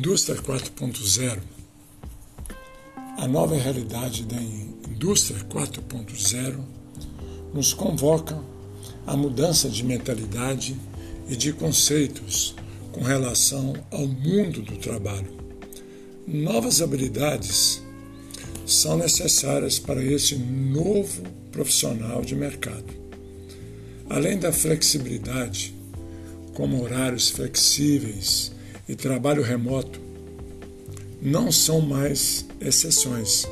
Indústria 4.0. A nova realidade da indústria 4.0 nos convoca a mudança de mentalidade e de conceitos com relação ao mundo do trabalho. Novas habilidades são necessárias para esse novo profissional de mercado. Além da flexibilidade, como horários flexíveis e trabalho remoto, não são mais exceções.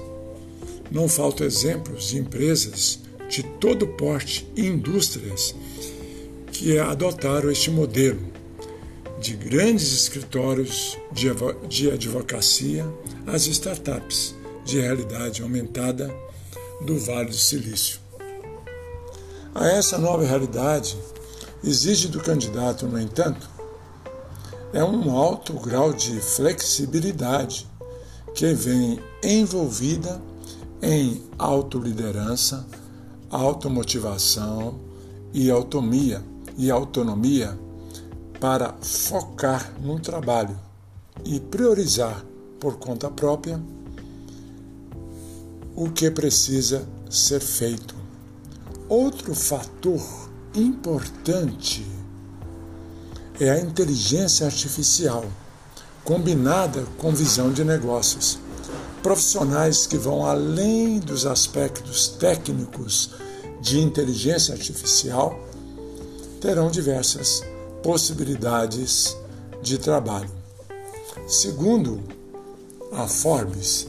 Não faltam exemplos de empresas de todo porte e indústrias que adotaram este modelo, de grandes escritórios de advocacia às startups de realidade aumentada do Vale do Silício. A essa nova realidade exige do candidato, no entanto, é um alto grau de flexibilidade que vem envolvida em autoliderança, automotivação e autonomia, e autonomia para focar no trabalho e priorizar por conta própria o que precisa ser feito. Outro fator importante é a inteligência artificial, combinada com visão de negócios. Profissionais que vão além dos aspectos técnicos de inteligência artificial terão diversas possibilidades de trabalho. Segundo a Forbes,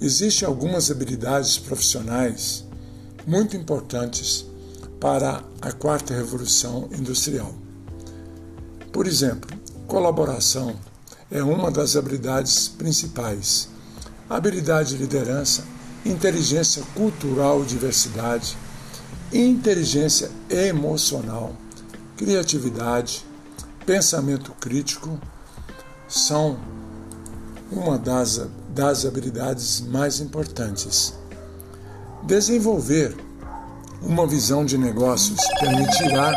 existem algumas habilidades profissionais muito importantes para a quarta revolução industrial. Por exemplo, colaboração é uma das habilidades principais. Habilidade de liderança, inteligência cultural, diversidade, inteligência emocional, criatividade, pensamento crítico são uma das, das habilidades mais importantes. Desenvolver uma visão de negócios permitirá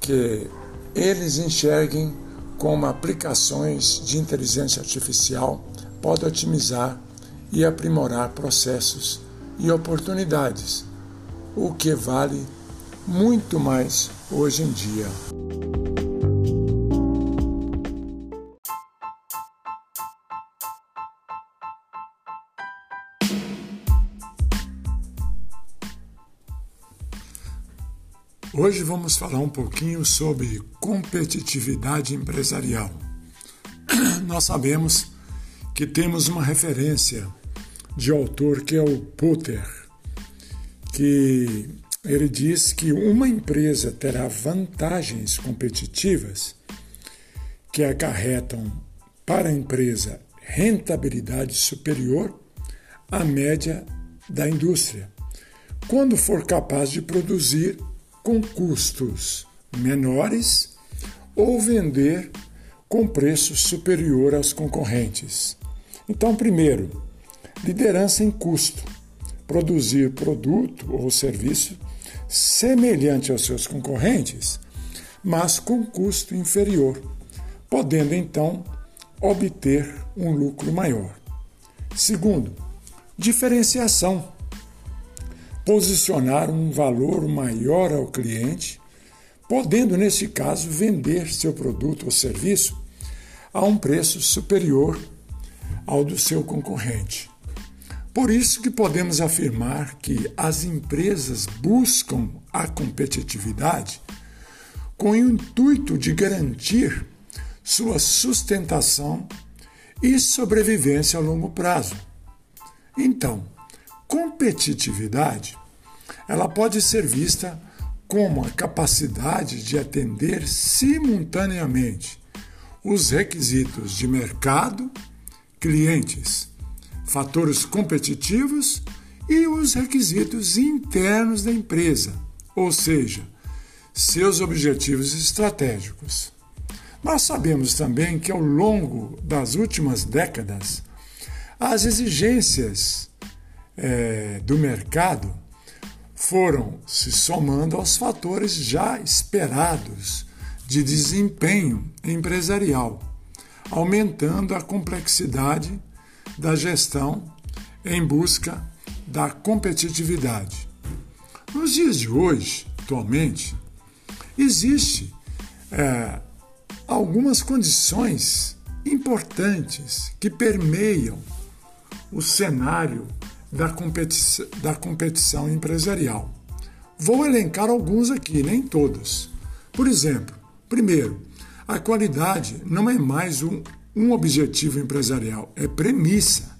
que eles enxerguem como aplicações de inteligência artificial podem otimizar e aprimorar processos e oportunidades, o que vale muito mais hoje em dia. Hoje vamos falar um pouquinho sobre competitividade empresarial. Nós sabemos que temos uma referência de autor que é o Potter, que ele diz que uma empresa terá vantagens competitivas que acarretam para a empresa rentabilidade superior à média da indústria, quando for capaz de produzir com custos menores ou vender com preço superior aos concorrentes. Então, primeiro, liderança em custo, produzir produto ou serviço semelhante aos seus concorrentes, mas com custo inferior, podendo então obter um lucro maior. Segundo, diferenciação posicionar um valor maior ao cliente, podendo, nesse caso, vender seu produto ou serviço a um preço superior ao do seu concorrente. Por isso que podemos afirmar que as empresas buscam a competitividade com o intuito de garantir sua sustentação e sobrevivência a longo prazo. Então, competitividade ela pode ser vista como a capacidade de atender simultaneamente os requisitos de mercado, clientes, fatores competitivos e os requisitos internos da empresa, ou seja, seus objetivos estratégicos. Nós sabemos também que ao longo das últimas décadas, as exigências é, do mercado foram se somando aos fatores já esperados de desempenho empresarial, aumentando a complexidade da gestão em busca da competitividade. Nos dias de hoje, atualmente, existe é, algumas condições importantes que permeiam o cenário da competição, da competição empresarial. Vou elencar alguns aqui, nem todos. Por exemplo, primeiro, a qualidade não é mais um, um objetivo empresarial, é premissa.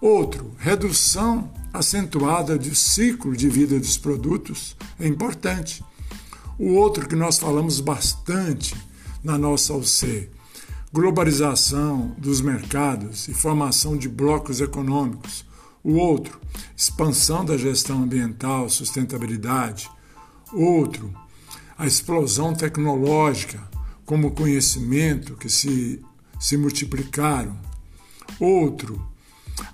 Outro, redução acentuada do ciclo de vida dos produtos é importante. O outro que nós falamos bastante na nossa UC, globalização dos mercados e formação de blocos econômicos. O outro, expansão da gestão ambiental, sustentabilidade. Outro, a explosão tecnológica como conhecimento que se, se multiplicaram. Outro,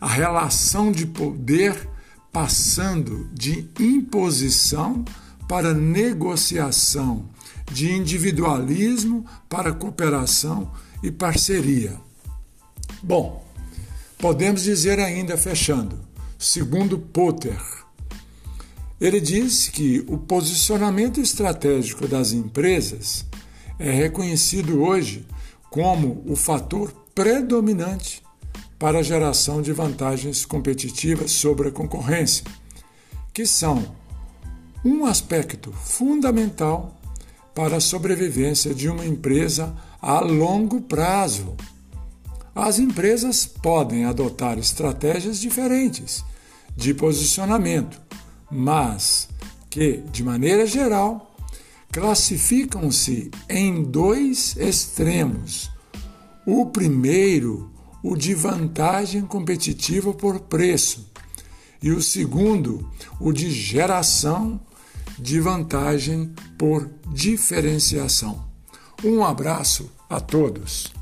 a relação de poder passando de imposição para negociação, de individualismo para cooperação e parceria. Bom, podemos dizer ainda fechando, segundo Potter, ele diz que o posicionamento estratégico das empresas é reconhecido hoje como o fator predominante para a geração de vantagens competitivas sobre a concorrência, que são um aspecto fundamental para a sobrevivência de uma empresa a longo prazo. As empresas podem adotar estratégias diferentes de posicionamento, mas que, de maneira geral, classificam-se em dois extremos. O primeiro, o de vantagem competitiva por preço, e o segundo, o de geração de vantagem por diferenciação. Um abraço a todos.